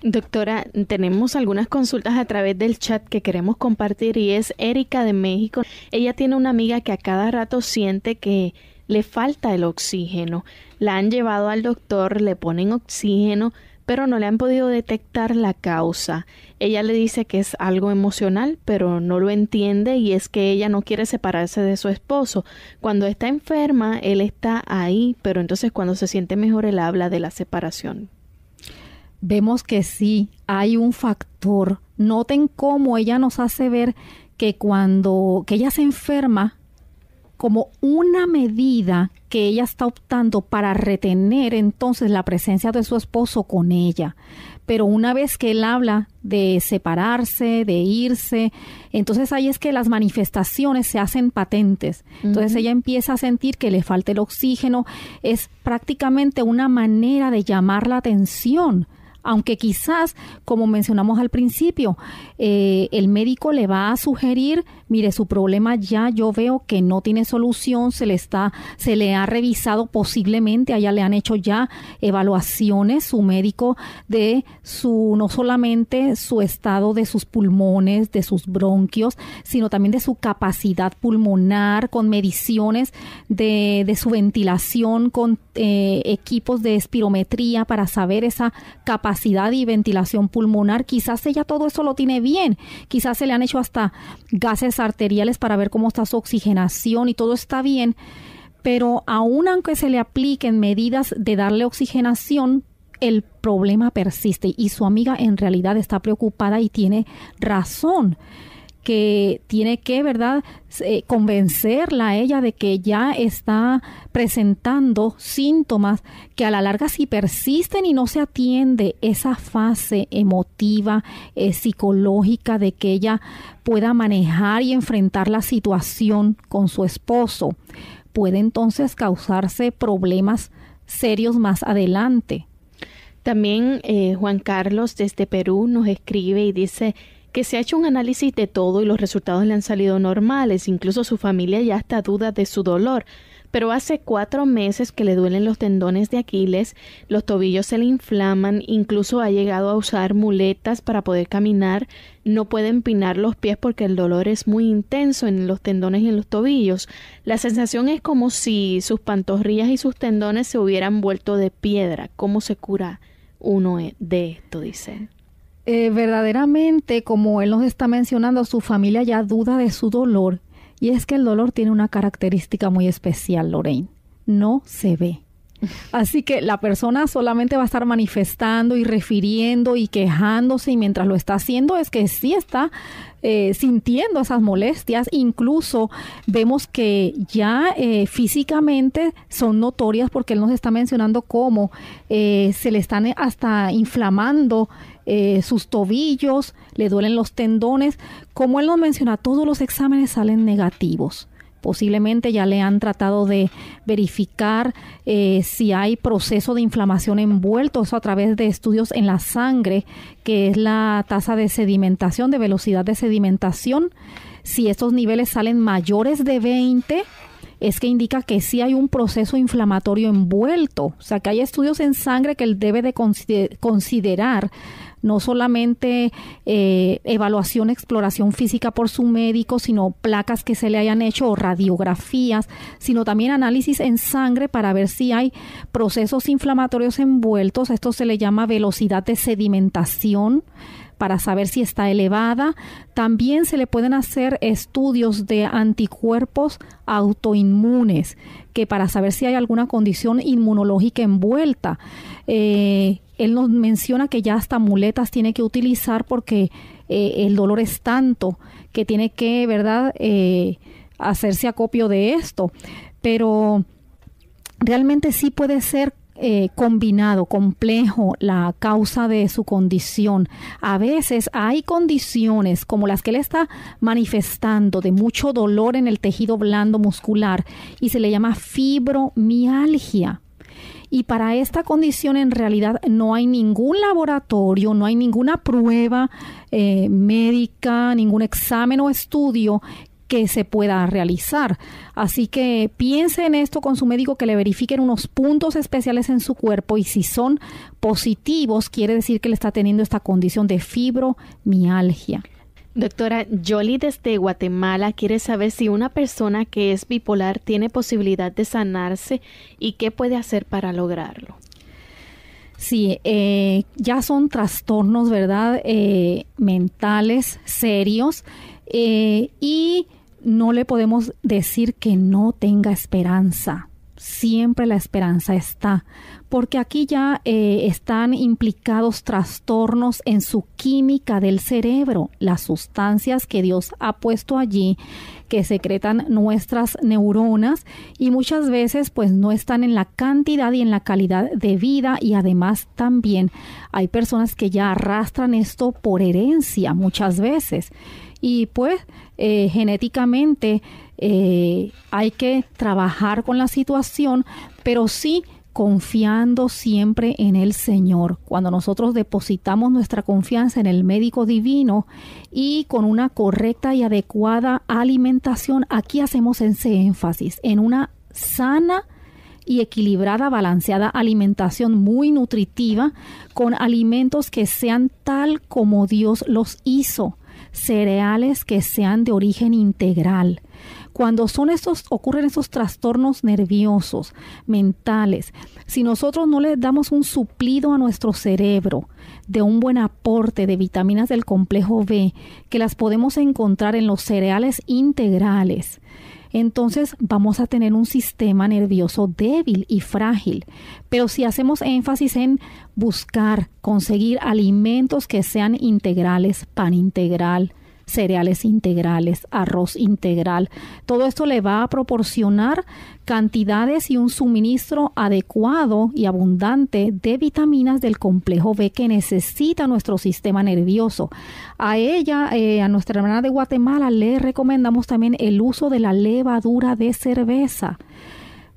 Speaker 2: Doctora, tenemos algunas consultas a través del chat que queremos compartir y es Erika de México. Ella tiene una amiga que a cada rato siente que le falta el oxígeno. La han llevado al doctor, le ponen oxígeno, pero no le han podido detectar la causa. Ella le dice que es algo emocional, pero no lo entiende y es que ella no quiere separarse de su esposo. Cuando está enferma, él está ahí, pero entonces cuando se siente mejor, él habla de la separación
Speaker 1: vemos que sí hay un factor. Noten cómo ella nos hace ver que cuando que ella se enferma, como una medida que ella está optando para retener entonces la presencia de su esposo con ella. Pero una vez que él habla de separarse, de irse, entonces ahí es que las manifestaciones se hacen patentes. Entonces ella empieza a sentir que le falta el oxígeno. Es prácticamente una manera de llamar la atención aunque quizás, como mencionamos al principio, eh, el médico le va a sugerir, mire, su problema ya yo veo que no tiene solución, se le está, se le ha revisado posiblemente, allá le han hecho ya evaluaciones, su médico, de su, no solamente su estado de sus pulmones, de sus bronquios, sino también de su capacidad pulmonar, con mediciones de, de su ventilación, con eh, equipos de espirometría para saber esa capacidad y ventilación pulmonar. Quizás ella todo eso lo tiene bien. Quizás se le han hecho hasta gases arteriales para ver cómo está su oxigenación y todo está bien. Pero aun aunque se le apliquen medidas de darle oxigenación, el problema persiste y su amiga en realidad está preocupada y tiene razón que tiene que, ¿verdad?, eh, convencerla a ella de que ya está presentando síntomas que a la larga si persisten y no se atiende esa fase emotiva, eh, psicológica de que ella pueda manejar y enfrentar la situación con su esposo, puede entonces causarse problemas serios más adelante.
Speaker 2: También eh, Juan Carlos desde Perú nos escribe y dice que se ha hecho un análisis de todo y los resultados le han salido normales, incluso su familia ya está duda de su dolor. Pero hace cuatro meses que le duelen los tendones de Aquiles, los tobillos se le inflaman, incluso ha llegado a usar muletas para poder caminar, no puede empinar los pies porque el dolor es muy intenso en los tendones y en los tobillos. La sensación es como si sus pantorrillas y sus tendones se hubieran vuelto de piedra. ¿Cómo se cura uno de esto? Dice.
Speaker 1: Eh, verdaderamente, como él nos está mencionando, su familia ya duda de su dolor. Y es que el dolor tiene una característica muy especial, Lorraine. No se ve. Así que la persona solamente va a estar manifestando y refiriendo y quejándose y mientras lo está haciendo es que sí está eh, sintiendo esas molestias. Incluso vemos que ya eh, físicamente son notorias porque él nos está mencionando cómo se le están hasta inflamando eh, sus tobillos, le duelen los tendones. Como él nos menciona, todos los exámenes salen negativos. Posiblemente ya le han tratado de verificar eh, si hay proceso de inflamación envuelto, eso a través de estudios en la sangre, que es la tasa de sedimentación, de velocidad de sedimentación. Si estos niveles salen mayores de 20, es que indica que sí hay un proceso inflamatorio envuelto. O sea, que hay estudios en sangre que él debe de considerar no solamente eh, evaluación, exploración física por su médico, sino placas que se le hayan hecho o radiografías, sino también análisis en sangre para ver si hay procesos inflamatorios envueltos. Esto se le llama velocidad de sedimentación para saber si está elevada. También se le pueden hacer estudios de anticuerpos autoinmunes, que para saber si hay alguna condición inmunológica envuelta. Eh, él nos menciona que ya hasta muletas tiene que utilizar porque eh, el dolor es tanto que tiene que, ¿verdad?, eh, hacerse acopio de esto. Pero realmente sí puede ser eh, combinado, complejo la causa de su condición. A veces hay condiciones como las que él está manifestando de mucho dolor en el tejido blando muscular y se le llama fibromialgia. Y para esta condición en realidad no hay ningún laboratorio, no hay ninguna prueba eh, médica, ningún examen o estudio que se pueda realizar. Así que piense en esto con su médico que le verifiquen unos puntos especiales en su cuerpo y si son positivos quiere decir que le está teniendo esta condición de fibromialgia.
Speaker 2: Doctora Jolie desde Guatemala quiere saber si una persona que es bipolar tiene posibilidad de sanarse y qué puede hacer para lograrlo.
Speaker 1: Sí, eh, ya son trastornos, ¿verdad? Eh, mentales serios eh, y no le podemos decir que no tenga esperanza. Siempre la esperanza está, porque aquí ya eh, están implicados trastornos en su química del cerebro, las sustancias que Dios ha puesto allí que secretan nuestras neuronas y muchas veces pues no están en la cantidad y en la calidad de vida y además también hay personas que ya arrastran esto por herencia muchas veces y pues eh, genéticamente eh, hay que trabajar con la situación, pero sí confiando siempre en el Señor. Cuando nosotros depositamos nuestra confianza en el médico divino y con una correcta y adecuada alimentación, aquí hacemos ese énfasis en una sana y equilibrada, balanceada alimentación muy nutritiva con alimentos que sean tal como Dios los hizo cereales que sean de origen integral. Cuando son estos, ocurren esos trastornos nerviosos, mentales, si nosotros no le damos un suplido a nuestro cerebro de un buen aporte de vitaminas del complejo B, que las podemos encontrar en los cereales integrales, entonces vamos a tener un sistema nervioso débil y frágil. Pero si hacemos énfasis en buscar, conseguir alimentos que sean integrales, pan integral, cereales integrales, arroz integral. Todo esto le va a proporcionar cantidades y un suministro adecuado y abundante de vitaminas del complejo B que necesita nuestro sistema nervioso. A ella, eh, a nuestra hermana de Guatemala, le recomendamos también el uso de la levadura de cerveza.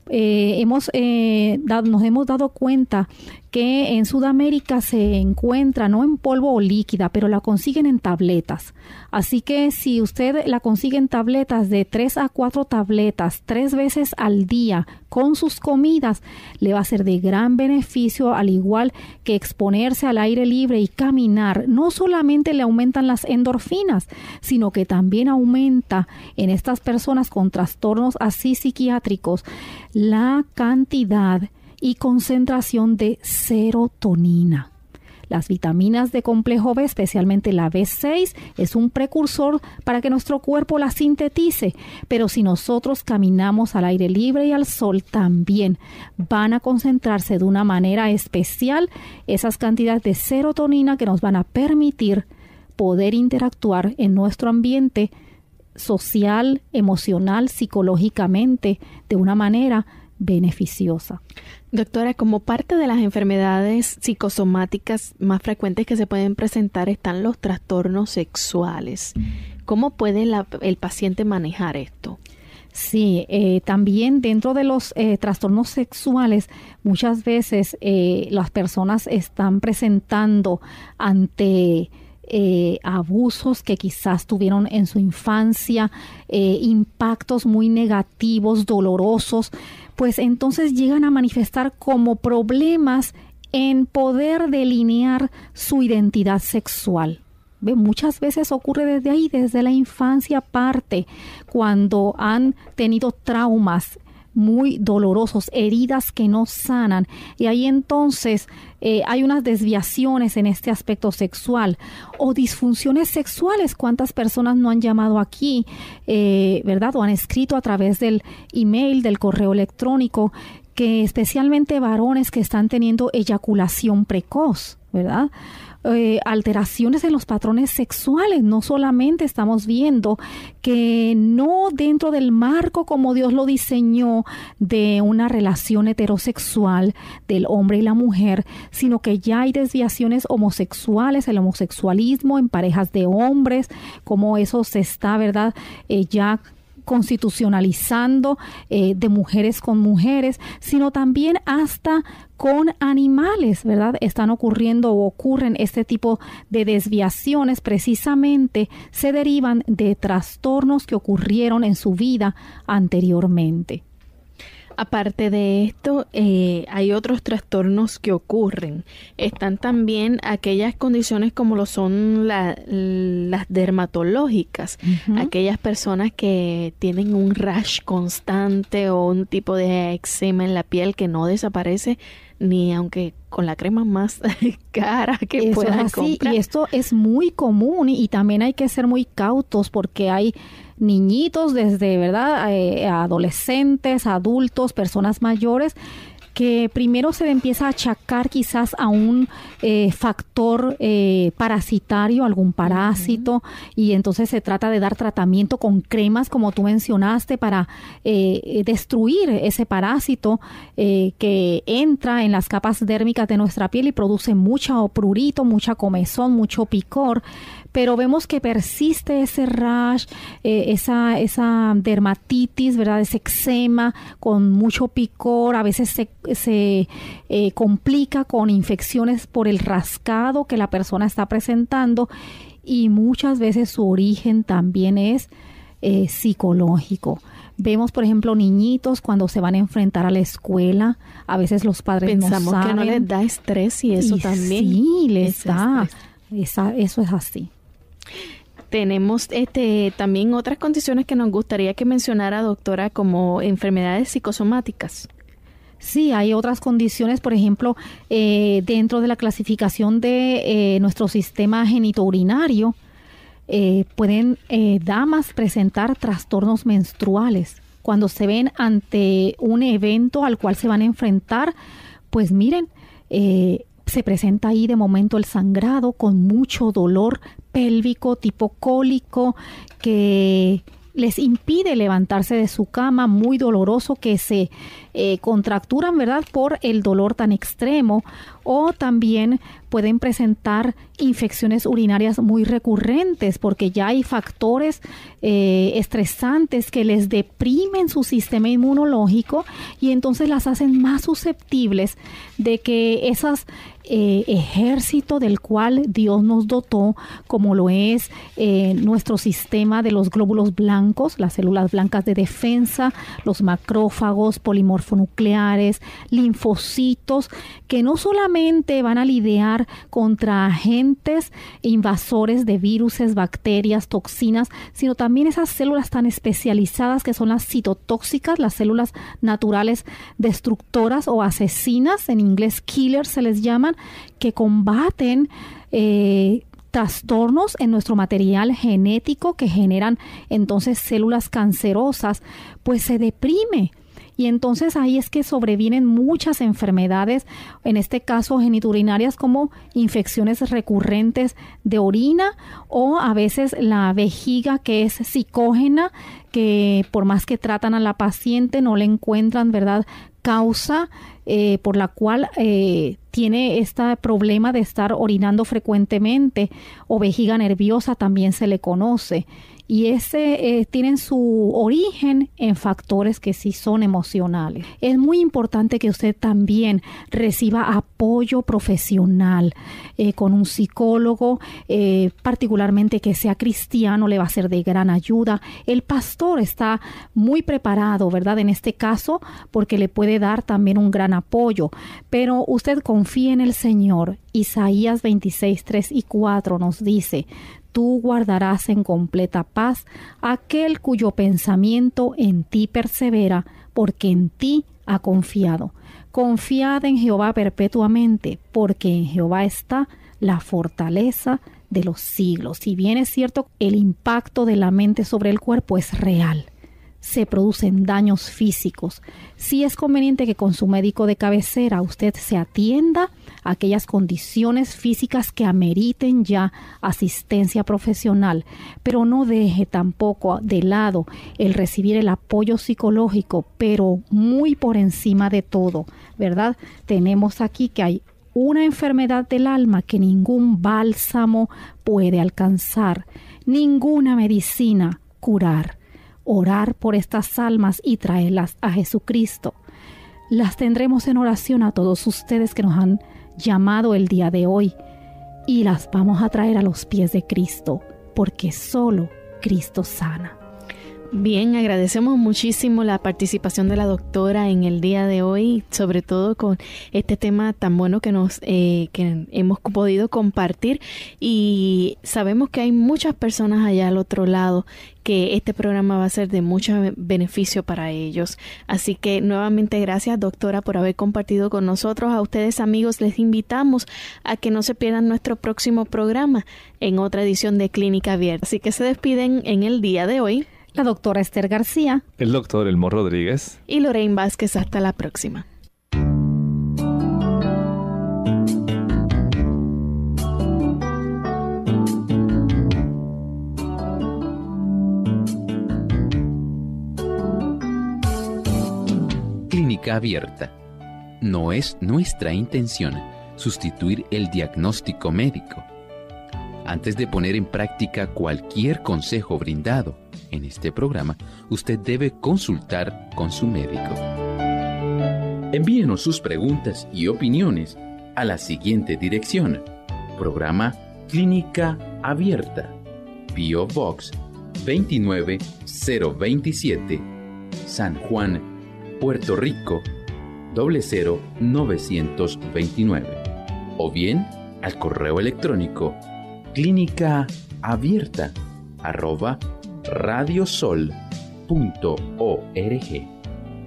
Speaker 1: Eh, hemos, eh, nos hemos dado cuenta que en Sudamérica se encuentra no en polvo o líquida, pero la consiguen en tabletas. Así que si usted la consigue en tabletas de 3 a 4 tabletas tres veces al día con sus comidas, le va a ser de gran beneficio, al igual que exponerse al aire libre y caminar. No solamente le aumentan las endorfinas, sino que también aumenta en estas personas con trastornos así psiquiátricos la cantidad y concentración de serotonina. Las vitaminas de complejo B, especialmente la B6, es un precursor para que nuestro cuerpo la sintetice, pero si nosotros caminamos al aire libre y al sol, también van a concentrarse de una manera especial esas cantidades de serotonina que nos van a permitir poder interactuar en nuestro ambiente social, emocional, psicológicamente, de una manera beneficiosa.
Speaker 2: Doctora, como parte de las enfermedades psicosomáticas más frecuentes que se pueden presentar están los trastornos sexuales. ¿Cómo puede el paciente manejar esto?
Speaker 1: Sí, eh, también dentro de los eh, trastornos sexuales muchas veces eh, las personas están presentando ante abusos que quizás tuvieron en su infancia, impactos muy negativos, dolorosos, pues entonces llegan a manifestar como problemas en poder delinear su identidad sexual. ¿Ve? Muchas veces ocurre desde ahí, desde la infancia parte, cuando han tenido traumas muy dolorosos, heridas que no sanan. Y ahí entonces eh, hay unas desviaciones en este aspecto sexual o disfunciones sexuales. ¿Cuántas personas no han llamado aquí, eh, verdad? O han escrito a través del email, del correo electrónico, que especialmente varones que están teniendo eyaculación precoz, ¿verdad? Eh, alteraciones en los patrones sexuales. No solamente estamos viendo que no dentro del marco como Dios lo diseñó de una relación heterosexual del hombre y la mujer, sino que ya hay desviaciones homosexuales, el homosexualismo en parejas de hombres, como eso se está, ¿verdad? Eh, ya constitucionalizando eh, de mujeres con mujeres, sino también hasta con animales, ¿verdad? Están ocurriendo o ocurren este tipo de desviaciones precisamente se derivan de trastornos que ocurrieron en su vida anteriormente.
Speaker 2: Aparte de esto, eh, hay otros trastornos que ocurren. Están también aquellas condiciones como lo son las dermatológicas, aquellas personas que tienen un rash constante o un tipo de eczema en la piel que no desaparece ni aunque con la crema más <laughs> cara que puedan comprar.
Speaker 1: Y esto es muy común y también hay que ser muy cautos porque hay niñitos, desde, ¿verdad?, eh, adolescentes, adultos, personas mayores, que primero se le empieza a achacar quizás a un eh, factor eh, parasitario, algún parásito, y entonces se trata de dar tratamiento con cremas, como tú mencionaste, para destruir ese parásito que entra en las capas dérmicas de nuestra piel y produce mucho prurito, mucha comezón, mucho picor pero vemos que persiste ese rash, eh, esa, esa dermatitis, ¿verdad? Ese eczema con mucho picor, a veces se, se eh, complica con infecciones por el rascado que la persona está presentando y muchas veces su origen también es eh, psicológico. Vemos, por ejemplo, niñitos cuando se van a enfrentar a la escuela, a veces los padres
Speaker 2: no saben. que no les da estrés y eso también.
Speaker 1: Sí, les da. Esa, eso es así.
Speaker 2: Tenemos este, también otras condiciones que nos gustaría que mencionara, doctora, como enfermedades psicosomáticas.
Speaker 1: Sí, hay otras condiciones, por ejemplo, eh, dentro de la clasificación de eh, nuestro sistema genitourinario, eh, pueden damas presentar trastornos menstruales. Cuando se ven ante un evento al cual se van a enfrentar, pues miren, se presenta ahí de momento el sangrado con mucho dolor tipo cólico que les impide levantarse de su cama, muy doloroso, que se eh, contracturan, ¿verdad?, por el dolor tan extremo, o también pueden presentar infecciones urinarias muy recurrentes porque ya hay factores eh, estresantes que les deprimen su sistema inmunológico y entonces las hacen más susceptibles de que esas eh, ejército del cual Dios nos dotó, como lo es eh, nuestro sistema de los glóbulos blancos, las células blancas de defensa, los macrófagos, polimorfonucleares, linfocitos, que no solamente van a lidiar contra agentes invasores de virus, bacterias, toxinas, sino también esas células tan especializadas que son las citotóxicas, las células naturales destructoras o asesinas, en inglés killers se les llaman, que combaten eh, trastornos en nuestro material genético que generan entonces células cancerosas, pues se deprime. Y entonces ahí es que sobrevienen muchas enfermedades, en este caso geniturinarias como infecciones recurrentes de orina o a veces la vejiga que es psicógena, que por más que tratan a la paciente no le encuentran, ¿verdad?, causa eh, por la cual eh, tiene este problema de estar orinando frecuentemente o vejiga nerviosa también se le conoce y ese eh, tienen su origen en factores que sí son emocionales. Es muy importante que usted también reciba apoyo profesional eh, con un psicólogo, eh, particularmente que sea cristiano, le va a ser de gran ayuda. El pastor está muy preparado, ¿verdad? En este caso, porque le puede dar también un gran apoyo. Pero usted confíe en el Señor. Isaías 26, 3 y 4 nos dice, tú guardarás en completa paz aquel cuyo pensamiento en ti persevera, porque en ti ha confiado. Confiad en Jehová perpetuamente, porque en Jehová está la fortaleza de los siglos. Si bien es cierto, el impacto de la mente sobre el cuerpo es real se producen daños físicos. Si es conveniente que con su médico de cabecera usted se atienda aquellas condiciones físicas que ameriten ya asistencia profesional, pero no deje tampoco de lado el recibir el apoyo psicológico, pero muy por encima de todo, ¿verdad? Tenemos aquí que hay una enfermedad del alma que ningún bálsamo puede alcanzar, ninguna medicina curar orar por estas almas y traerlas a Jesucristo. Las tendremos en oración a todos ustedes que nos han llamado el día de hoy y las vamos a traer a los pies de Cristo, porque solo Cristo sana.
Speaker 2: Bien, agradecemos muchísimo la participación de la doctora en el día de hoy, sobre todo con este tema tan bueno que nos eh, que hemos podido compartir y sabemos que hay muchas personas allá al otro lado que este programa va a ser de mucho beneficio para ellos. Así que nuevamente gracias doctora por haber compartido con nosotros. A ustedes amigos les invitamos a que no se pierdan nuestro próximo programa en otra edición de Clínica Abierta. Así que se despiden en el día de hoy
Speaker 1: la doctora Esther García,
Speaker 3: el doctor Elmo Rodríguez
Speaker 2: y Lorraine Vázquez. Hasta la próxima.
Speaker 8: Clínica abierta. No es nuestra intención sustituir el diagnóstico médico. Antes de poner en práctica cualquier consejo brindado, en este programa, usted debe consultar con su médico. Envíenos sus preguntas y opiniones a la siguiente dirección. Programa Clínica Abierta. Bio Box 29027. San Juan, Puerto Rico 00929. O bien al correo electrónico clínica abierta arroba radiosol.org.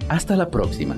Speaker 8: Hasta la próxima.